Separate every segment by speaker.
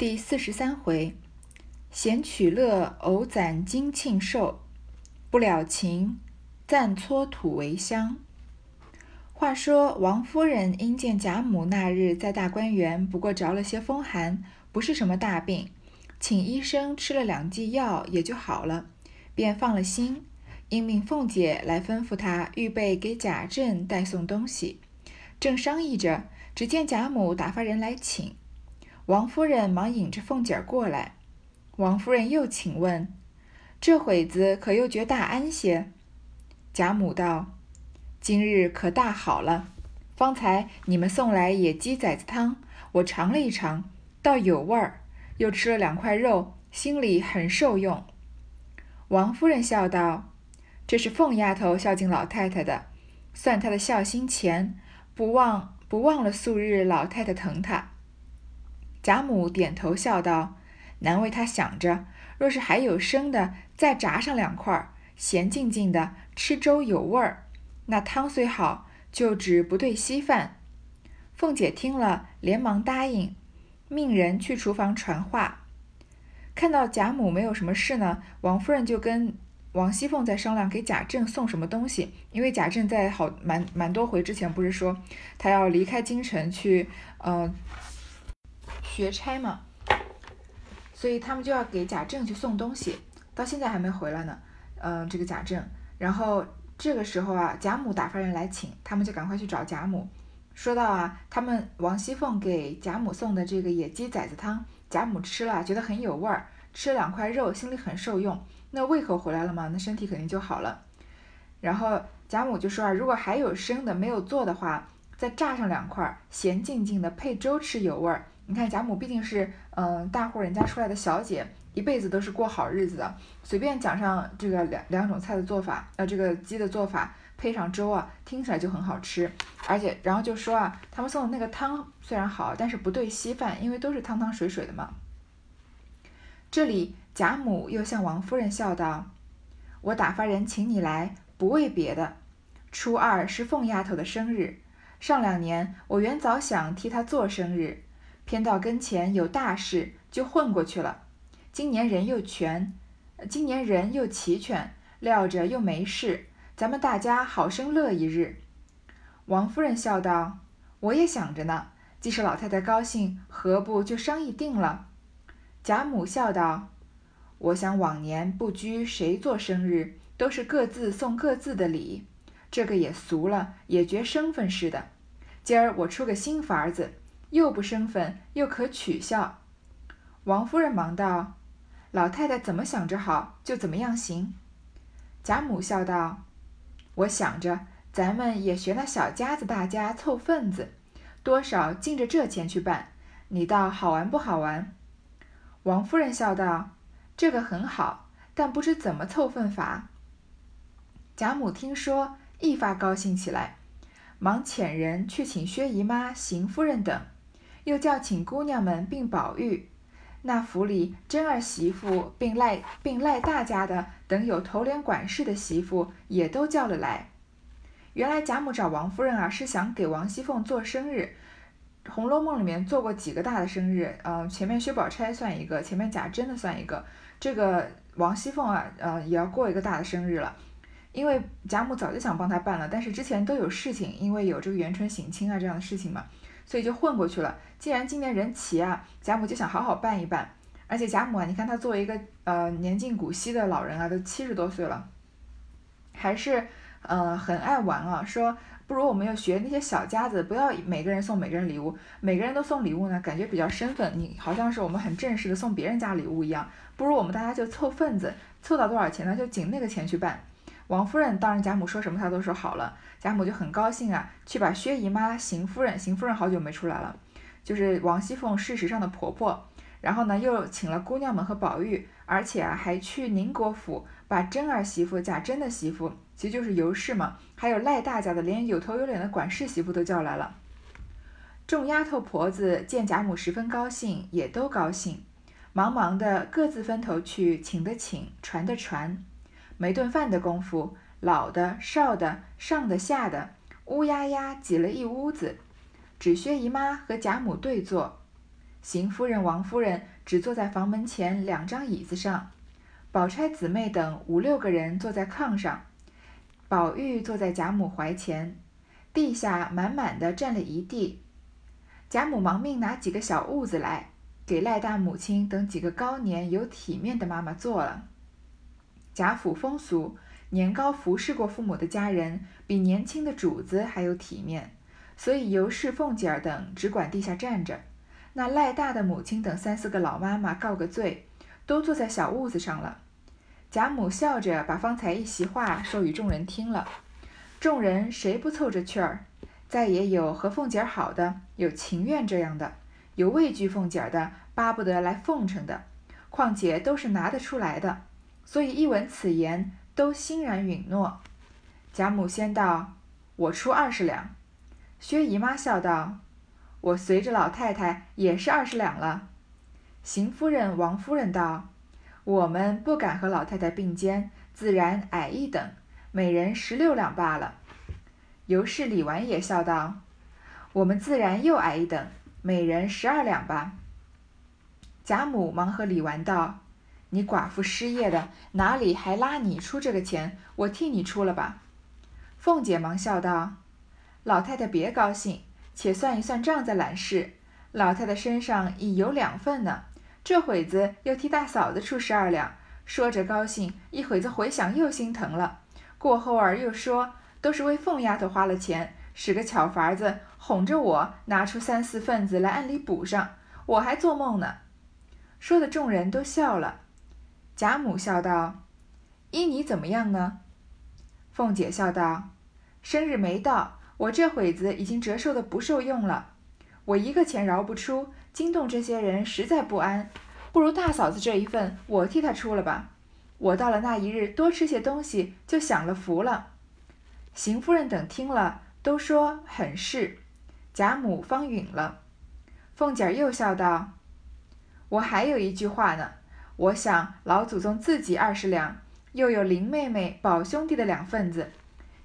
Speaker 1: 第四十三回，闲取乐，偶攒金庆寿，不了情，暂搓土为香。话说王夫人因见贾母那日在大观园，不过着了些风寒，不是什么大病，请医生吃了两剂药也就好了，便放了心，应命凤姐来吩咐她预备给贾政带送东西。正商议着，只见贾母打发人来请。王夫人忙引着凤姐儿过来，王夫人又请问：“这会子可又觉大安些？”贾母道：“今日可大好了。方才你们送来野鸡崽子汤，我尝了一尝，倒有味儿，又吃了两块肉，心里很受用。”王夫人笑道：“这是凤丫头孝敬老太太的，算她的孝心钱，不忘不忘了素日老太太疼她。”贾母点头笑道：“难为他想着，若是还有生的，再炸上两块，咸静静的吃粥有味儿。那汤虽好，就只不对稀饭。”凤姐听了，连忙答应，命人去厨房传话。看到贾母没有什么事呢，王夫人就跟王熙凤在商量给贾政送什么东西，因为贾政在好蛮蛮多回之前不是说他要离开京城去，呃。学差嘛，所以他们就要给贾政去送东西，到现在还没回来呢。嗯，这个贾政，然后这个时候啊，贾母打发人来请，他们就赶快去找贾母，说到啊，他们王熙凤给贾母送的这个野鸡崽子汤，贾母吃了觉得很有味儿，吃了两块肉，心里很受用，那胃口回来了嘛，那身体肯定就好了。然后贾母就说啊，如果还有生的没有做的话，再炸上两块，咸静静的配粥吃有味儿。你看贾母毕竟是嗯大户人家出来的小姐，一辈子都是过好日子的，随便讲上这个两两种菜的做法，呃这个鸡的做法配上粥啊，听起来就很好吃。而且然后就说啊，他们送的那个汤虽然好，但是不对稀饭，因为都是汤汤水水的嘛。这里贾母又向王夫人笑道：“我打发人请你来，不为别的，初二是凤丫头的生日，上两年我原早想替她做生日。”偏到跟前有大事，就混过去了。今年人又全，今年人又齐全，料着又没事，咱们大家好生乐一日。王夫人笑道：“我也想着呢，既是老太太高兴，何不就商议定了？”贾母笑道：“我想往年不拘谁做生日，都是各自送各自的礼，这个也俗了，也觉生分似的。今儿我出个新法子。”又不生分，又可取笑。王夫人忙道：“老太太怎么想着好，就怎么样行。”贾母笑道：“我想着，咱们也学那小家子大家凑份子，多少尽着这钱去办。你道好玩不好玩？”王夫人笑道：“这个很好，但不知怎么凑份法。”贾母听说，一发高兴起来，忙遣人去请薛姨妈、邢夫人等。又叫请姑娘们并宝玉，那府里真儿媳妇并赖并赖大家的等有头连管事的媳妇也都叫了来。原来贾母找王夫人啊，是想给王熙凤做生日。《红楼梦》里面做过几个大的生日，呃，前面薛宝钗算一个，前面贾珍的算一个，这个王熙凤啊，呃，也要过一个大的生日了。因为贾母早就想帮她办了，但是之前都有事情，因为有这个元春省亲啊这样的事情嘛。所以就混过去了。既然今年人齐啊，贾母就想好好办一办。而且贾母啊，你看她作为一个呃年近古稀的老人啊，都七十多岁了，还是呃很爱玩啊。说不如我们要学那些小家子，不要每个人送每个人礼物，每个人都送礼物呢，感觉比较身份，你好像是我们很正式的送别人家礼物一样。不如我们大家就凑份子，凑到多少钱呢，就紧那个钱去办。王夫人当然贾母说什么她都说好了，贾母就很高兴啊，去把薛姨妈、邢夫人，邢夫人好久没出来了，就是王熙凤事实上的婆婆，然后呢又请了姑娘们和宝玉，而且啊还去宁国府把真儿媳妇、贾珍的媳妇，其实就是尤氏嘛，还有赖大家的，连有头有脸的管事媳妇都叫来了。众丫头婆子见贾母十分高兴，也都高兴，忙忙的各自分头去请的请，传的传。没顿饭的功夫，老的、少的、上的、下的，乌压压挤了一屋子，只薛姨妈和贾母对坐。邢夫人、王夫人只坐在房门前两张椅子上，宝钗姊妹等五六个人坐在炕上，宝玉坐在贾母怀前，地下满满的站了一地。贾母忙命拿几个小褥子来，给赖大母亲等几个高年有体面的妈妈坐了。贾府风俗，年高服侍过父母的家人比年轻的主子还有体面，所以尤氏、凤姐儿等只管地下站着。那赖大的母亲等三四个老妈妈告个罪，都坐在小屋子上了。贾母笑着把方才一席话说与众人听了，众人谁不凑着趣儿？再也有和凤姐儿好的，有情愿这样的，有畏惧凤姐儿的，巴不得来奉承的，况且都是拿得出来的，所以一闻此言，都欣然允诺。贾母先道：“我出二十两。”薛姨妈笑道。我随着老太太也是二十两了。邢夫人、王夫人道：“我们不敢和老太太并肩，自然矮一等，每人十六两罢了。”尤氏、李纨也笑道：“我们自然又矮一等，每人十二两吧。”贾母忙和李纨道：“你寡妇失业的，哪里还拉你出这个钱？我替你出了吧。”凤姐忙笑道：“老太太别高兴。”且算一算账再揽事，老太太身上已有两份呢，这会子又替大嫂子出十二两，说着高兴，一会子回想又心疼了。过后儿又说都是为凤丫头花了钱，使个巧法子哄着我拿出三四份子来按里补上，我还做梦呢。说的众人都笑了。贾母笑道：“依你怎么样呢？”凤姐笑道：“生日没到。”我这会子已经折寿的不受用了，我一个钱饶不出，惊动这些人实在不安，不如大嫂子这一份，我替她出了吧。我到了那一日多吃些东西，就享了福了。邢夫人等听了，都说很是。贾母方允了。凤姐儿又笑道：“我还有一句话呢，我想老祖宗自己二十两，又有林妹妹、宝兄弟的两份子，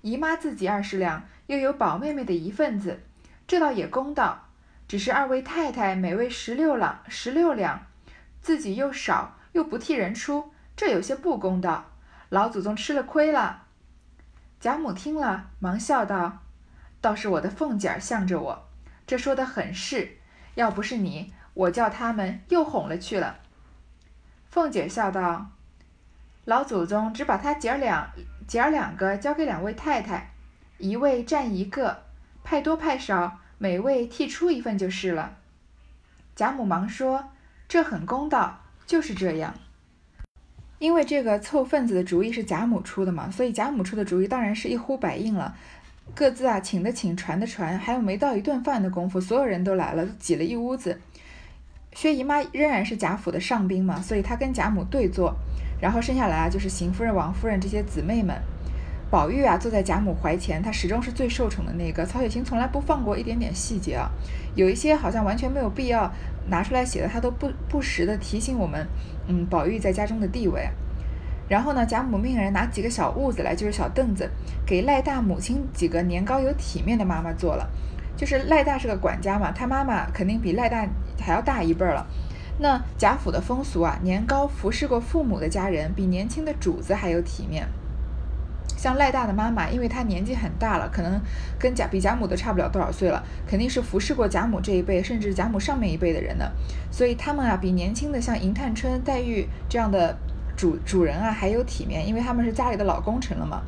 Speaker 1: 姨妈自己二十两。”又有宝妹妹的一份子，这倒也公道。只是二位太太每位十六两，十六两，自己又少，又不替人出，这有些不公道。老祖宗吃了亏了。贾母听了，忙笑道：“倒是我的凤姐儿向着我，这说的很是。要不是你，我叫他们又哄了去了。”凤姐笑道：“老祖宗只把他姐儿俩姐儿两个交给两位太太。”一位占一个，派多派少，每位替出一份就是了。贾母忙说：“这很公道，就是这样。”因为这个凑份子的主意是贾母出的嘛，所以贾母出的主意当然是一呼百应了。各自啊，请的请，传的传，还有没到一顿饭的功夫，所有人都来了，挤了一屋子。薛姨妈仍然是贾府的上宾嘛，所以她跟贾母对坐，然后剩下来啊，就是邢夫人、王夫人这些姊妹们。宝玉啊，坐在贾母怀前，他始终是最受宠的那个。曹雪芹从来不放过一点点细节啊，有一些好像完全没有必要拿出来写的，他都不不时的提醒我们，嗯，宝玉在家中的地位。然后呢，贾母命人拿几个小屋子来，就是小凳子，给赖大母亲几个年高有体面的妈妈坐了。就是赖大是个管家嘛，他妈妈肯定比赖大还要大一辈儿了。那贾府的风俗啊，年高服侍过父母的家人，比年轻的主子还有体面。像赖大的妈妈，因为她年纪很大了，可能跟贾比贾母都差不了多少岁了，肯定是服侍过贾母这一辈，甚至贾母上面一辈的人的，所以他们啊，比年轻的像迎探春、黛玉这样的主主人啊还有体面，因为他们是家里的老功臣了嘛。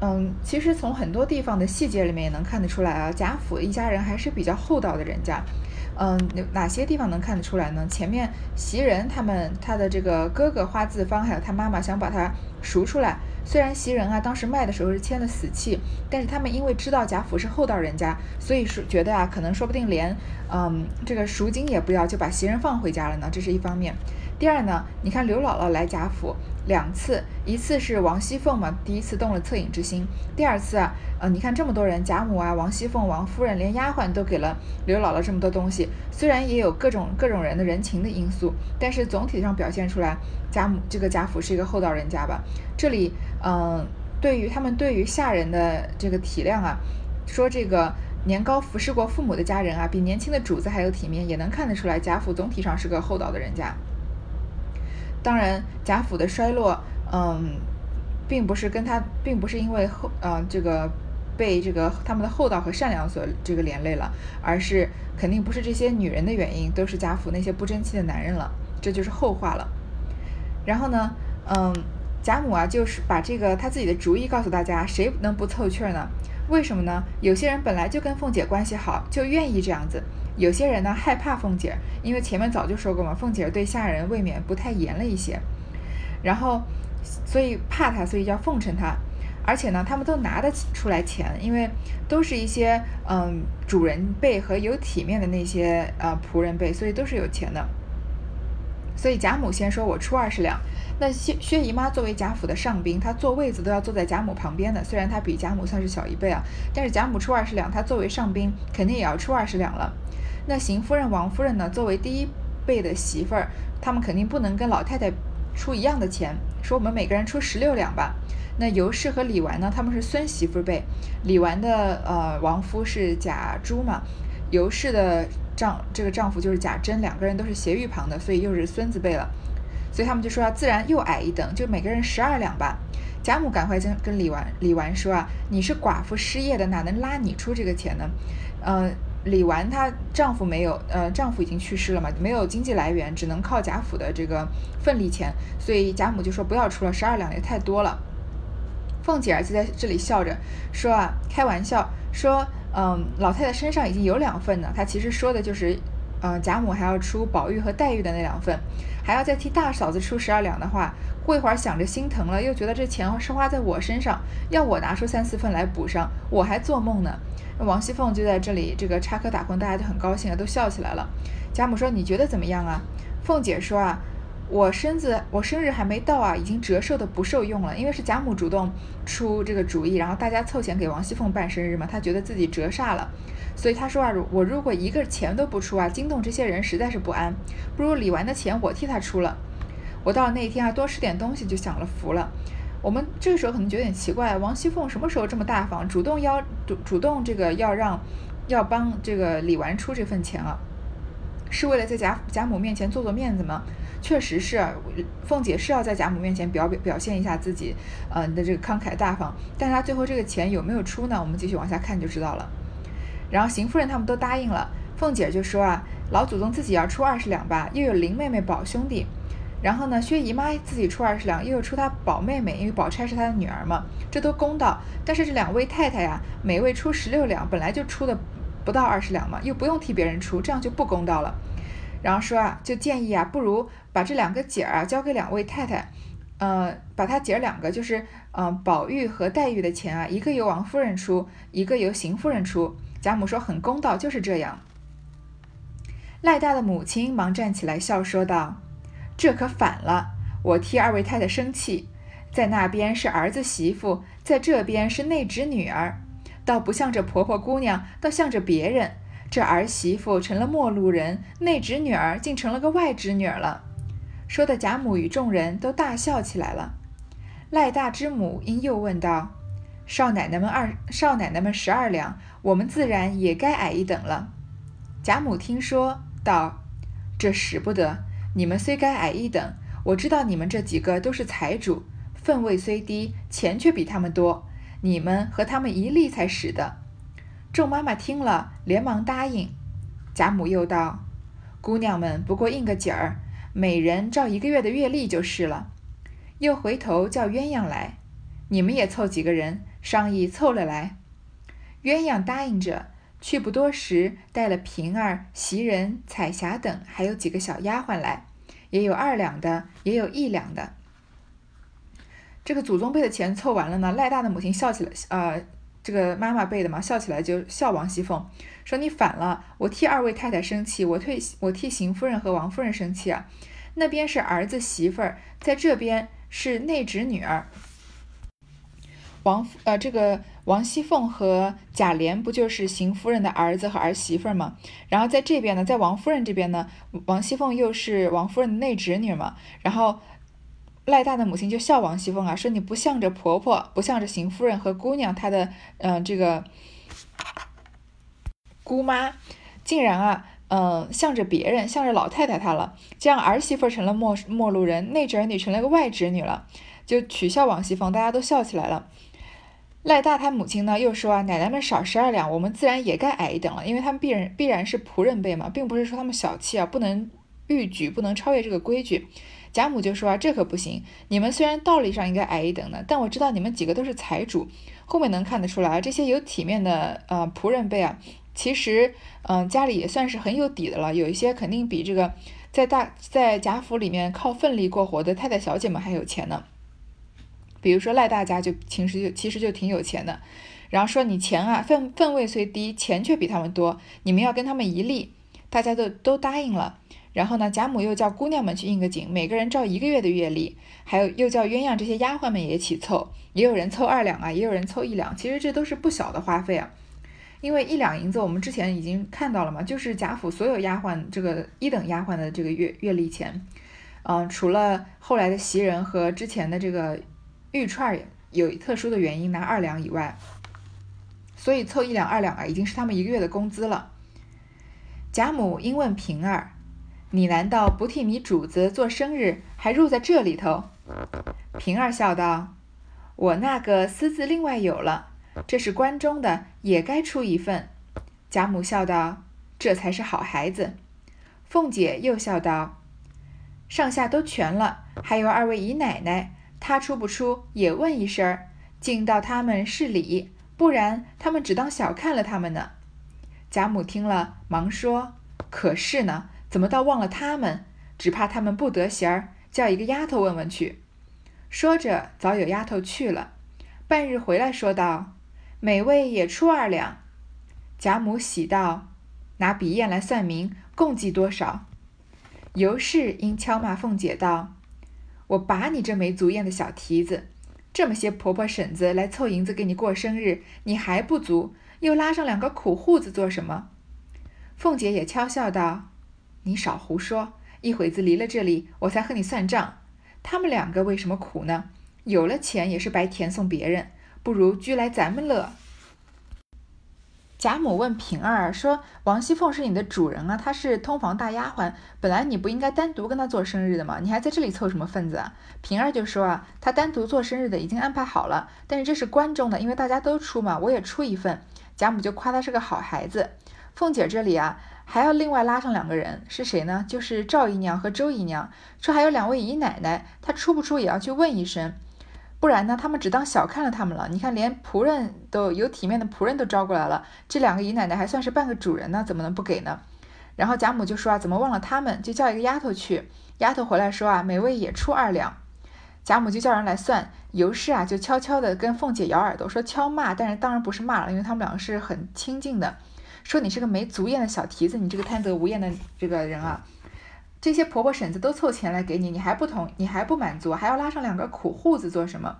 Speaker 1: 嗯，其实从很多地方的细节里面也能看得出来啊，贾府一家人还是比较厚道的人家。嗯，哪些地方能看得出来呢？前面袭人他们他的这个哥哥花自芳，还有他妈妈想把他赎出来。虽然袭人啊当时卖的时候是签了死契，但是他们因为知道贾府是厚道人家，所以说觉得啊可能说不定连嗯这个赎金也不要就把袭人放回家了呢。这是一方面。第二呢，你看刘姥姥来贾府两次，一次是王熙凤嘛，第一次动了恻隐之心，第二次啊，呃你看这么多人，贾母啊、王熙凤、王夫人，连丫鬟都给了刘姥姥这么多东西，虽然也有各种各种人的人情的因素，但是总体上表现出来，贾母这个贾府是一个厚道人家吧。这里，嗯，对于他们对于下人的这个体谅啊，说这个年高服侍过父母的家人啊，比年轻的主子还有体面，也能看得出来贾府总体上是个厚道的人家。当然，贾府的衰落，嗯，并不是跟他，并不是因为后，呃，这个被这个他们的厚道和善良所这个连累了，而是肯定不是这些女人的原因，都是贾府那些不争气的男人了，这就是后话了。然后呢，嗯，贾母啊，就是把这个他自己的主意告诉大家，谁能不凑趣儿呢？为什么呢？有些人本来就跟凤姐关系好，就愿意这样子；有些人呢害怕凤姐，因为前面早就说过嘛，凤姐对下人未免不太严了一些，然后所以怕她，所以要奉承她。而且呢，他们都拿得起出来钱，因为都是一些嗯主人辈和有体面的那些呃仆人辈，所以都是有钱的。所以贾母先说：“我出二十两。”那薛薛姨妈作为贾府的上宾，她坐位子都要坐在贾母旁边的。虽然她比贾母算是小一辈啊，但是贾母出二十两，她作为上宾肯定也要出二十两了。那邢夫人、王夫人呢，作为第一辈的媳妇儿，他们肯定不能跟老太太出一样的钱，说我们每个人出十六两吧。那尤氏和李纨呢，他们是孙媳妇辈，李纨的呃王夫是贾珠嘛，尤氏的丈这个丈夫就是贾珍，两个人都是斜玉旁的，所以又是孙子辈了。所以他们就说啊，自然又矮一等，就每个人十二两吧。贾母赶快跟跟李纨李纨说啊，你是寡妇失业的，哪能拉你出这个钱呢？呃，李纨她丈夫没有，呃，丈夫已经去世了嘛，没有经济来源，只能靠贾府的这个份例钱。所以贾母就说不要出了，十二两也太多了。凤姐儿就在这里笑着说啊，开玩笑说，嗯，老太太身上已经有两份呢。她其实说的就是，呃，贾母还要出宝玉和黛玉的那两份。还要再替大嫂子出十二两的话，过一会儿想着心疼了，又觉得这钱是花在我身上，要我拿出三四份来补上，我还做梦呢。王熙凤就在这里这个插科打诨，大家都很高兴啊，都笑起来了。贾母说：“你觉得怎么样啊？”凤姐说：“啊，我身子我生日还没到啊，已经折寿的不受用了，因为是贾母主动出这个主意，然后大家凑钱给王熙凤办生日嘛，她觉得自己折煞了。”所以他说啊，我如果一个钱都不出啊，惊动这些人实在是不安，不如李纨的钱我替他出了。我到了那一天啊，多吃点东西就享了福了。我们这个时候可能觉得有点奇怪，王熙凤什么时候这么大方，主动要主主动这个要让要帮这个李纨出这份钱啊？是为了在贾贾母面前做做面子吗？确实是，凤姐是要在贾母面前表表表现一下自己，呃的这个慷慨大方。但是她最后这个钱有没有出呢？我们继续往下看就知道了。然后邢夫人他们都答应了，凤姐就说啊，老祖宗自己要出二十两吧，又有林妹妹宝兄弟，然后呢，薛姨妈自己出二十两，又出她宝妹妹，因为宝钗是她的女儿嘛，这都公道。但是这两位太太呀，每位出十六两，本来就出的不到二十两嘛，又不用替别人出，这样就不公道了。然后说啊，就建议啊，不如把这两个姐儿啊交给两位太太，呃，把她姐儿两个就是，嗯，宝玉和黛玉的钱啊，一个由王夫人出，一个由邢夫人出。贾母说：“很公道，就是这样。”赖大的母亲忙站起来笑说道：“这可反了！我替二位太太生气，在那边是儿子媳妇，在这边是内侄女儿，倒不像这婆婆姑娘，倒像着别人。这儿媳妇成了陌路人，内侄女儿竟成了个外侄女儿了。”说的贾母与众人都大笑起来了。赖大之母因又问道：“少奶奶们二少奶奶们十二两？”我们自然也该矮一等了。贾母听说，道：“这使不得。你们虽该矮一等，我知道你们这几个都是财主，分位虽低，钱却比他们多。你们和他们一例才使的。”众妈妈听了，连忙答应。贾母又道：“姑娘们不过应个景儿，每人照一个月的月例就是了。”又回头叫鸳鸯来：“你们也凑几个人，商议凑了来。”鸳鸯答应着，去不多时，带了平儿、袭人、彩霞等，还有几个小丫鬟来，也有二两的，也有一两的。这个祖宗辈的钱凑完了呢，赖大的母亲笑起来，呃，这个妈妈辈的嘛，笑起来就笑王熙凤，说你反了，我替二位太太生气，我替我替邢夫人和王夫人生气啊。那边是儿子媳妇儿，在这边是内侄女儿。王呃，这个王熙凤和贾琏不就是邢夫人的儿子和儿媳妇吗？然后在这边呢，在王夫人这边呢，王熙凤又是王夫人的内侄女嘛。然后赖大的母亲就笑王熙凤啊，说你不向着婆婆，不向着邢夫人和姑娘她的嗯这个姑妈，竟然啊，嗯，向着别人，向着老太太她了，这样儿媳妇成了陌陌路人，内侄女成了个外侄女了，就取笑王熙凤，大家都笑起来了。赖大他母亲呢，又说啊，奶奶们少十二两，我们自然也该矮一等了，因为他们必然必然是仆人辈嘛，并不是说他们小气啊，不能逾矩，不能超越这个规矩。贾母就说啊，这可不行，你们虽然道理上应该矮一等的，但我知道你们几个都是财主，后面能看得出来，这些有体面的呃仆人辈啊，其实嗯家里也算是很有底的了，有一些肯定比这个在大在贾府里面靠奋力过活的太太小姐们还有钱呢。比如说赖大家就其实就其实就挺有钱的，然后说你钱啊分分位虽低，钱却比他们多，你们要跟他们一例，大家都都答应了。然后呢，贾母又叫姑娘们去应个景，每个人照一个月的月例，还有又叫鸳鸯这些丫鬟们也一起凑，也有人凑二两啊，也有人凑一两，其实这都是不小的花费啊。因为一两银子，我们之前已经看到了嘛，就是贾府所有丫鬟这个一等丫鬟的这个月月例钱，嗯，除了后来的袭人和之前的这个。玉串有特殊的原因拿二两以外，所以凑一两二两啊，已经是他们一个月的工资了。贾母因问平儿：“你难道不替你主子做生日，还入在这里头？”平儿笑道：“我那个私自另外有了，这是关中的，也该出一份。”贾母笑道：“这才是好孩子。”凤姐又笑道：“上下都全了，还有二位姨奶奶。”他出不出也问一声儿，尽到他们是礼，不然他们只当小看了他们呢。贾母听了，忙说：“可是呢，怎么倒忘了他们？只怕他们不得闲儿，叫一个丫头问问去。”说着，早有丫头去了。半日回来，说道：“每位也出二两。”贾母喜道：“拿笔砚来算明，共计多少？”尤氏因敲骂凤姐道。我拔你这没足艳的小蹄子，这么些婆婆婶子来凑银子给你过生日，你还不足，又拉上两个苦户子做什么？凤姐也悄笑道：“你少胡说，一会子离了这里，我才和你算账。他们两个为什么苦呢？有了钱也是白填送别人，不如居来咱们乐。”贾母问平儿说：“王熙凤是你的主人啊，她是通房大丫鬟，本来你不应该单独跟她做生日的吗？你还在这里凑什么份子啊？”平儿就说：“啊，她单独做生日的已经安排好了，但是这是关中的，因为大家都出嘛，我也出一份。”贾母就夸她是个好孩子。凤姐这里啊，还要另外拉上两个人，是谁呢？就是赵姨娘和周姨娘，说还有两位姨奶奶，她出不出也要去问一声。不然呢？他们只当小看了他们了。你看，连仆人都有体面的仆人都招过来了，这两个姨奶奶还算是半个主人呢，怎么能不给呢？然后贾母就说啊，怎么忘了他们？就叫一个丫头去。丫头回来说啊，每位也出二两。贾母就叫人来算。尤氏啊，就悄悄地跟凤姐咬耳朵，说敲骂，但是当然不是骂了，因为他们两个是很亲近的。说你是个没足验的小蹄子，你这个贪得无厌的这个人啊。这些婆婆婶子都凑钱来给你，你还不同，你还不满足，还要拉上两个苦户子做什么？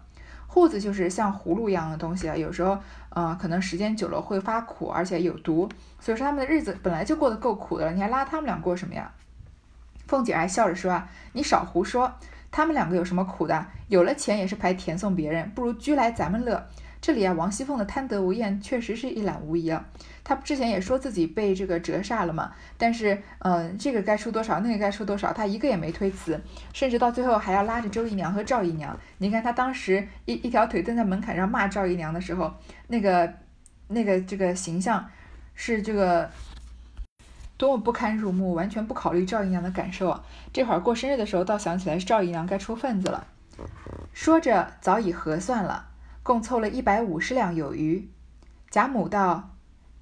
Speaker 1: 户子就是像葫芦一样的东西啊，有时候，呃，可能时间久了会发苦，而且有毒，所以说他们的日子本来就过得够苦的了，你还拉他们俩过什么呀？凤姐还笑着说啊，你少胡说，他们两个有什么苦的？有了钱也是白填送别人，不如居来咱们乐。这里啊，王熙凤的贪得无厌确实是一览无遗啊。他之前也说自己被这个折煞了嘛，但是，嗯，这个该出多少，那个该出多少，他一个也没推辞，甚至到最后还要拉着周姨娘和赵姨娘。你看他当时一一条腿蹬在门槛上骂赵姨娘的时候，那个那个这个形象是这个多么不堪入目，完全不考虑赵姨娘的感受啊！这会儿过生日的时候，倒想起来是赵姨娘该出份子了。说着早已核算了。共凑了一百五十两有余。贾母道：“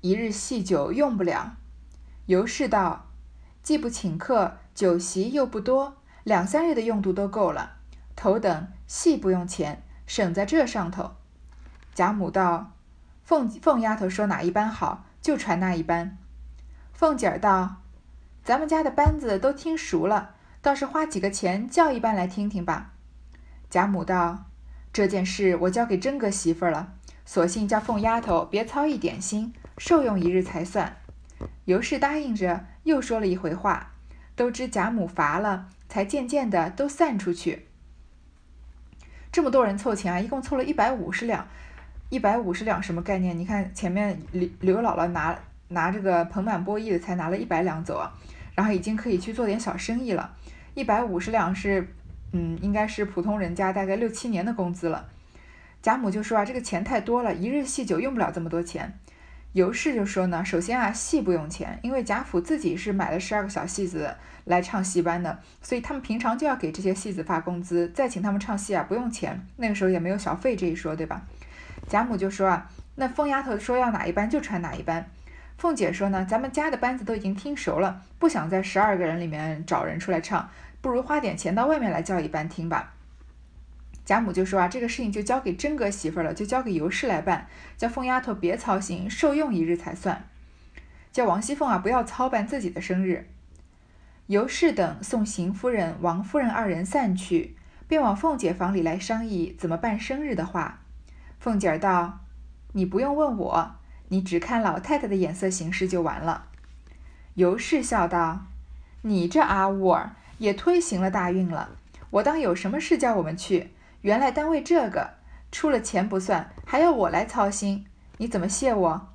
Speaker 1: 一日细酒用不了。”尤氏道：“既不请客，酒席又不多，两三日的用度都够了。头等细不用钱，省在这上头。”贾母道：“凤凤丫头说哪一班好，就传那一班。”凤姐儿道：“咱们家的班子都听熟了，倒是花几个钱叫一班来听听吧。”贾母道。这件事我交给真哥媳妇了，索性叫凤丫头别操一点心，受用一日才算。尤氏答应着，又说了一回话，都知贾母乏了，才渐渐的都散出去。这么多人凑钱啊，一共凑了一百五十两，一百五十两什么概念？你看前面刘刘姥姥拿拿这个盆满钵溢的，才拿了一百两走啊，然后已经可以去做点小生意了。一百五十两是，嗯，应该是普通人家大概六七年的工资了。贾母就说啊，这个钱太多了，一日细酒用不了这么多钱。尤氏就说呢，首先啊，戏不用钱，因为贾府自己是买了十二个小戏子来唱戏班的，所以他们平常就要给这些戏子发工资，再请他们唱戏啊，不用钱。那个时候也没有小费这一说，对吧？贾母就说啊，那疯丫头说要哪一班就穿哪一班。凤姐说呢，咱们家的班子都已经听熟了，不想在十二个人里面找人出来唱，不如花点钱到外面来叫一班听吧。贾母就说啊，这个事情就交给真格媳妇了，就交给尤氏来办，叫凤丫头别操心，受用一日才算。叫王熙凤啊，不要操办自己的生日。尤氏等送邢夫人、王夫人二人散去，便往凤姐房里来商议怎么办生日的话。凤姐儿道：“你不用问我，你只看老太太的眼色行事就完了。”尤氏笑道：“你这阿兀儿也推行了大运了，我当有什么事叫我们去？”原来单为这个出了钱不算，还要我来操心，你怎么谢我？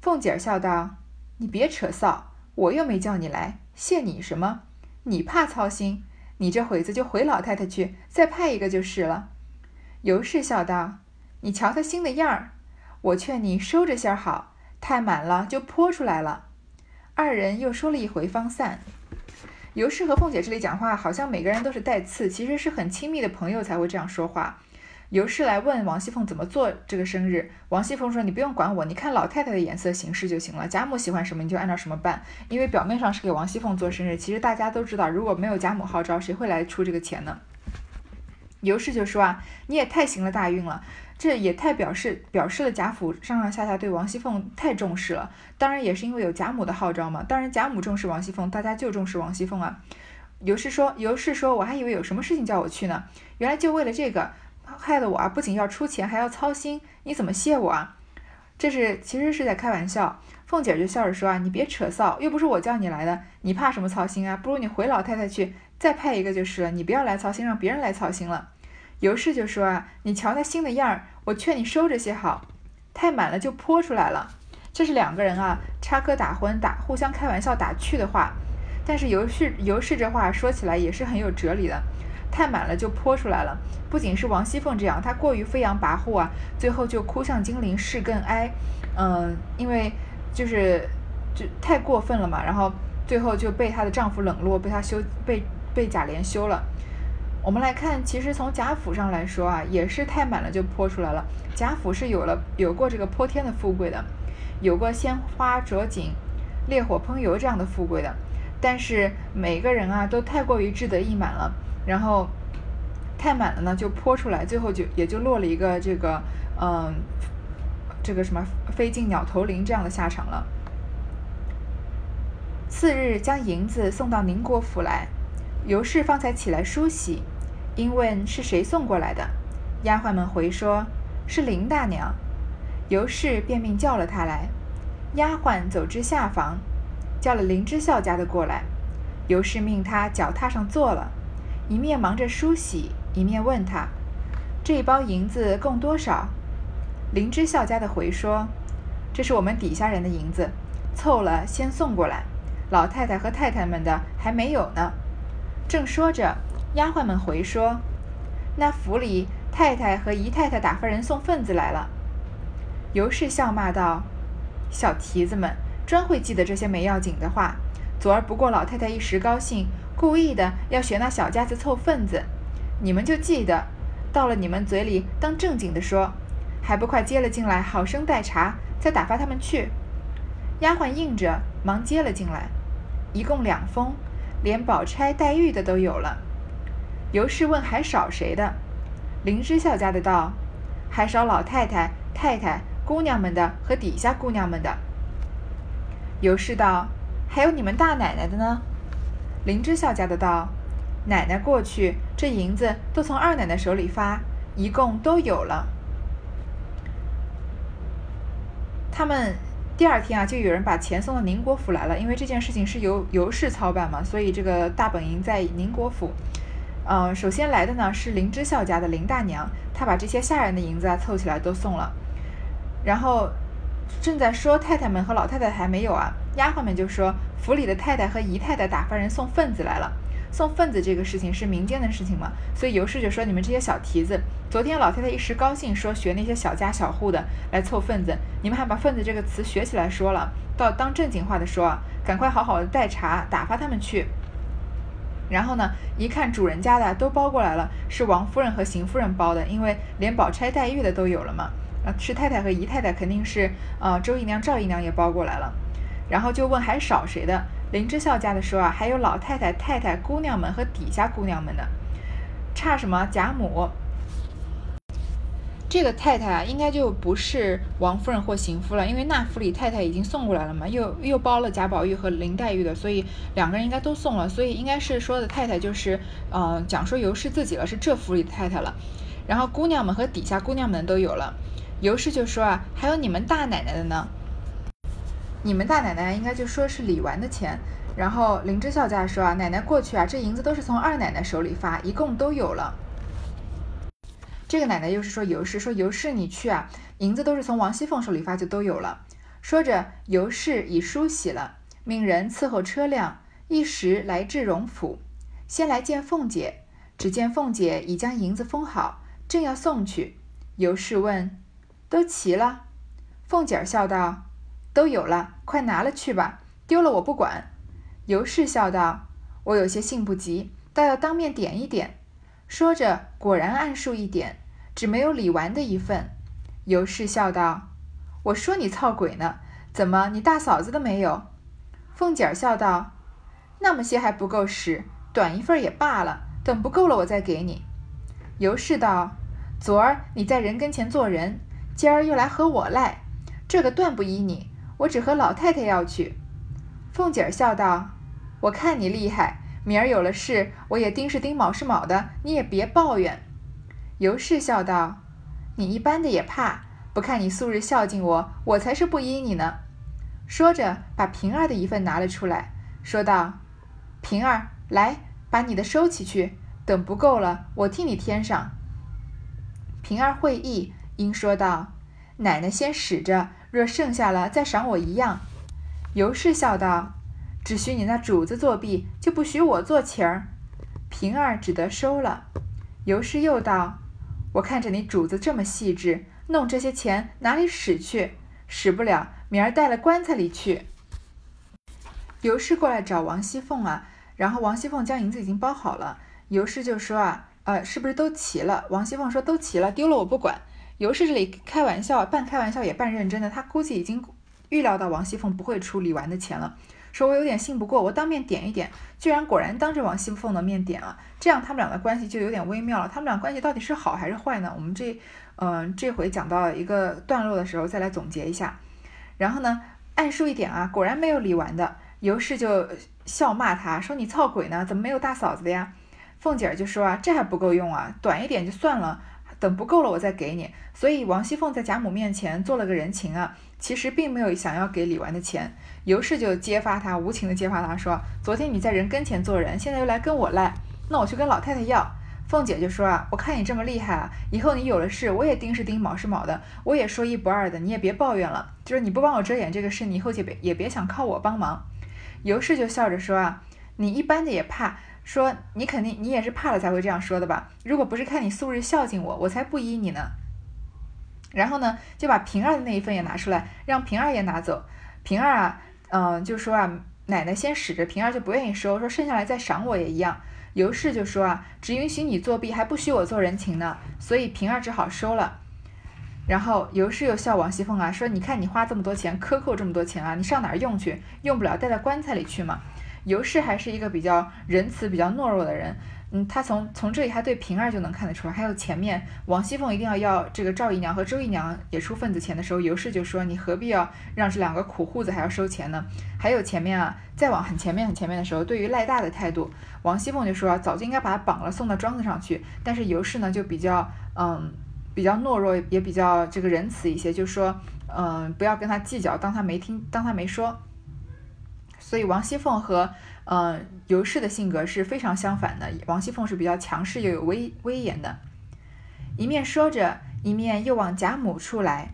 Speaker 1: 凤姐儿笑道：“你别扯臊，我又没叫你来，谢你什么？你怕操心？你这会子就回老太太去，再派一个就是了。”尤氏笑道：“你瞧他心的样儿，我劝你收着些好，太满了就泼出来了。”二人又说了一回，方散。尤氏和凤姐这里讲话，好像每个人都是带刺，其实是很亲密的朋友才会这样说话。尤氏来问王熙凤怎么做这个生日，王熙凤说：“你不用管我，你看老太太的眼色行事就行了。贾母喜欢什么，你就按照什么办。因为表面上是给王熙凤做生日，其实大家都知道，如果没有贾母号召，谁会来出这个钱呢？”尤氏就说：“啊，你也太行了大运了。”这也太表示表示了贾府上上下下对王熙凤太重视了，当然也是因为有贾母的号召嘛。当然贾母重视王熙凤，大家就重视王熙凤啊。尤氏说，尤氏说，我还以为有什么事情叫我去呢，原来就为了这个，害得我啊，不仅要出钱，还要操心，你怎么谢我啊？这是其实是在开玩笑。凤姐就笑着说啊，你别扯臊，又不是我叫你来的，你怕什么操心啊？不如你回老太太去，再派一个就是了，你不要来操心，让别人来操心了。尤氏就说啊，你瞧他心的样儿，我劝你收着些好，太满了就泼出来了。这是两个人啊，插科打诨、打互相开玩笑、打趣的话。但是尤氏尤氏这话说起来也是很有哲理的，太满了就泼出来了。不仅是王熙凤这样，她过于飞扬跋扈啊，最后就哭向金陵，事更哀。嗯，因为就是就太过分了嘛，然后最后就被她的丈夫冷落，被她休被被贾琏休了。我们来看，其实从贾府上来说啊，也是太满了就泼出来了。贾府是有了有过这个泼天的富贵的，有过鲜花着锦、烈火烹油这样的富贵的。但是每个人啊都太过于志得意满了，然后太满了呢就泼出来，最后就也就落了一个这个嗯这个什么飞进鸟头林这样的下场了。次日将银子送到宁国府来，尤氏方才起来梳洗。因问是谁送过来的，丫鬟们回说：“是林大娘。”尤氏便命叫了她来。丫鬟走至下房，叫了林之孝家的过来。尤氏命他脚踏上坐了，一面忙着梳洗，一面问他：“这一包银子共多少？”林之孝家的回说：“这是我们底下人的银子，凑了先送过来。老太太和太太们的还没有呢。”正说着。丫鬟们回说：“那府里太太和姨太太打发人送份子来了。”尤氏笑骂道：“小蹄子们，专会记得这些没要紧的话。昨儿不过老太太一时高兴，故意的要学那小家子凑份子，你们就记得，到了你们嘴里当正经的说，还不快接了进来，好生待茶，再打发他们去。”丫鬟应着，忙接了进来，一共两封，连宝钗、黛玉的都有了。尤氏问：“还少谁的？”林之孝家的道：“还少老太太、太太、姑娘们的和底下姑娘们的。”尤氏道：“还有你们大奶奶的呢？”林之孝家的道：“奶奶过去，这银子都从二奶奶手里发，一共都有了。”他们第二天啊，就有人把钱送到宁国府来了，因为这件事情是由尤氏操办嘛，所以这个大本营在宁国府。嗯，首先来的呢是林之孝家的林大娘，她把这些下人的银子啊凑起来都送了。然后正在说太太们和老太太还没有啊，丫鬟们就说府里的太太和姨太太打发人送份子来了。送份子这个事情是民间的事情嘛，所以尤氏就说你们这些小蹄子，昨天老太太一时高兴说学那些小家小户的来凑份子，你们还把份子这个词学起来说了，到当正经话的说，赶快好好的待茶，打发他们去。然后呢，一看主人家的都包过来了，是王夫人和邢夫人包的，因为连宝钗、黛玉的都有了嘛。啊，是太太和姨太太肯定是，呃，周姨娘、赵姨娘也包过来了。然后就问还少谁的？林之孝家的说啊，还有老太太、太太、姑娘们和底下姑娘们的，差什么贾母？这个太太啊，应该就不是王夫人或邢夫了，因为那府里太太已经送过来了嘛，又又包了贾宝玉和林黛玉的，所以两个人应该都送了，所以应该是说的太太就是，呃，讲说尤氏自己了，是这府里的太太了。然后姑娘们和底下姑娘们都有了，尤氏就说啊，还有你们大奶奶的呢。你们大奶奶应该就说是李纨的钱。然后林之孝家说啊，奶奶过去啊，这银子都是从二奶奶手里发，一共都有了。这个奶奶又是说尤氏，说尤氏你去啊，银子都是从王熙凤手里发，就都有了。说着，尤氏已梳洗了，命人伺候车辆，一时来至荣府，先来见凤姐。只见凤姐已将银子封好，正要送去。尤氏问：“都齐了？”凤姐笑道：“都有了，快拿了去吧，丢了我不管。”尤氏笑道：“我有些信不急，倒要当面点一点。”说着，果然按数一点，只没有李纨的一份。尤氏笑道：“我说你操鬼呢，怎么你大嫂子的没有？”凤姐儿笑道：“那么些还不够使，短一份也罢了，等不够了我再给你。”尤氏道：“昨儿你在人跟前做人，今儿又来和我赖，这个断不依你。我只和老太太要去。”凤姐儿笑道：“我看你厉害。”明儿有了事，我也丁是丁，卯是卯的，你也别抱怨。尤氏笑道：“你一般的也怕，不看你素日孝敬我，我才是不依你呢。”说着，把平儿的一份拿了出来，说道：“平儿，来，把你的收起去，等不够了，我替你添上。”平儿会意，应说道：“奶奶先使着，若剩下了，再赏我一样。”尤氏笑道。只许你那主子作弊，就不许我做情儿。平儿只得收了。尤氏又道：“我看着你主子这么细致，弄这些钱哪里使去？使不了，明儿带了棺材里去。”尤氏过来找王熙凤啊，然后王熙凤将银子已经包好了。尤氏就说啊，呃，是不是都齐了？王熙凤说都齐了，丢了我不管。尤氏这里开玩笑，半开玩笑也半认真的，他估计已经预料到王熙凤不会出李纨的钱了。说我有点信不过，我当面点一点，居然果然当着王熙凤的面点了，这样他们俩的关系就有点微妙了。他们俩关系到底是好还是坏呢？我们这，嗯，这回讲到一个段落的时候再来总结一下。然后呢，按数一点啊，果然没有理完的。尤氏就笑骂他说：“你操鬼呢？怎么没有大嫂子的呀？”凤姐儿就说：“啊，这还不够用啊，短一点就算了，等不够了我再给你。”所以王熙凤在贾母面前做了个人情啊，其实并没有想要给李纨的钱。尤氏就揭发他，无情的揭发他说：“昨天你在人跟前做人，现在又来跟我赖，那我去跟老太太要。”凤姐就说：“啊，我看你这么厉害啊，以后你有了事，我也丁是丁，卯是卯的，我也说一不二的，你也别抱怨了。就是你不帮我遮掩这个事，你以后就别也别想靠我帮忙。”尤氏就笑着说：“啊，你一般的也怕，说你肯定你也是怕了才会这样说的吧？如果不是看你素日孝敬我，我才不依你呢。”然后呢，就把平儿的那一份也拿出来，让平儿也拿走。平儿啊。嗯，就说啊，奶奶先使着，平儿就不愿意收，说剩下来再赏我也一样。尤氏就说啊，只允许你作弊，还不许我做人情呢，所以平儿只好收了。然后尤氏又笑王熙凤啊，说你看你花这么多钱，克扣这么多钱啊，你上哪儿用去？用不了，带到棺材里去嘛。尤氏还是一个比较仁慈、比较懦弱的人。嗯，他从从这里还对平儿就能看得出来，还有前面王熙凤一定要要这个赵姨娘和周姨娘也出份子钱的时候，尤氏就说你何必要让这两个苦户子还要收钱呢？还有前面啊，再往很前面很前面的时候，对于赖大的态度，王熙凤就说早就应该把他绑了送到庄子上去，但是尤氏呢就比较嗯比较懦弱，也比较这个仁慈一些，就说嗯不要跟他计较，当他没听，当他没说。所以王熙凤和嗯尤氏的性格是非常相反的。王熙凤是比较强势又有威威严的，一面说着，一面又往贾母处来，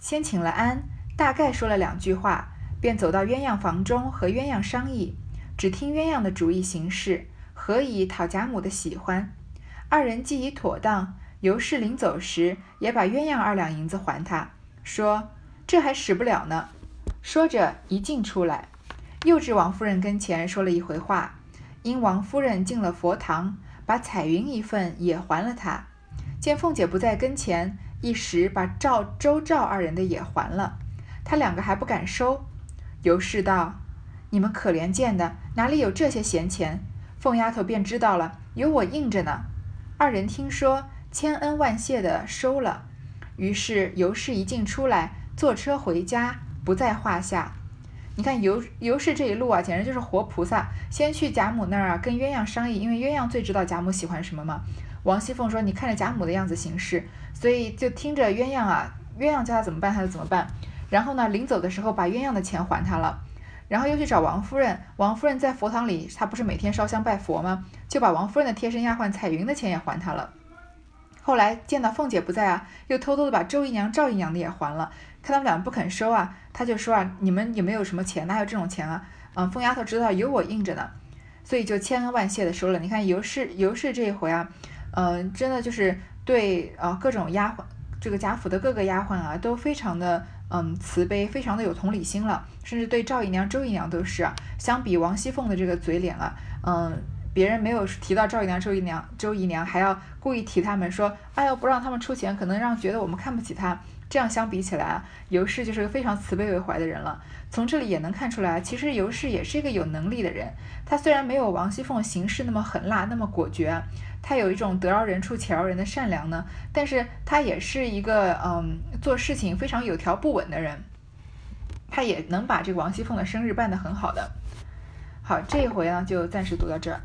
Speaker 1: 先请了安，大概说了两句话，便走到鸳鸯房中和鸳鸯商议，只听鸳鸯的主意行事，何以讨贾母的喜欢？二人既已妥当，尤氏临走时也把鸳鸯二两银子还他，说这还使不了呢。说着一进出来，又至王夫人跟前说了一回话，因王夫人进了佛堂，把彩云一份也还了她。见凤姐不在跟前，一时把赵周赵二人的也还了。他两个还不敢收。尤氏道：“你们可怜见的，哪里有这些闲钱？”凤丫头便知道了，有我应着呢。二人听说，千恩万谢的收了。于是尤氏一进出来，坐车回家，不在话下。你看尤尤氏这一路啊，简直就是活菩萨。先去贾母那儿啊，跟鸳鸯商议，因为鸳鸯最知道贾母喜欢什么嘛。王熙凤说：“你看着贾母的样子行事，所以就听着鸳鸯啊，鸳鸯叫他怎么办，他就怎么办。然后呢，临走的时候把鸳鸯的钱还他了，然后又去找王夫人。王夫人在佛堂里，她不是每天烧香拜佛吗？就把王夫人的贴身丫鬟彩云的钱也还他了。后来见到凤姐不在啊，又偷偷的把周姨娘、赵姨娘的也还了。看他们俩不肯收啊，他就说啊，你们也没有什么钱？哪有这种钱啊？嗯，凤丫头知道有我应着呢，所以就千恩万谢的收了。你看尤氏，尤氏这一回啊。嗯，真的就是对啊，各种丫鬟，这个贾府的各个丫鬟啊，都非常的嗯慈悲，非常的有同理心了，甚至对赵姨娘、周姨娘都是啊。相比王熙凤的这个嘴脸啊，嗯，别人没有提到赵姨娘、周姨娘、周姨娘，还要故意提他们说，哎呦，不让他们出钱，可能让觉得我们看不起她。这样相比起来啊，尤氏就是个非常慈悲为怀的人了。从这里也能看出来，其实尤氏也是一个有能力的人。他虽然没有王熙凤行事那么狠辣、那么果决，他有一种得饶人处且饶人的善良呢，但是他也是一个嗯做事情非常有条不紊的人。他也能把这个王熙凤的生日办得很好的。好，这一回呢就暂时读到这儿。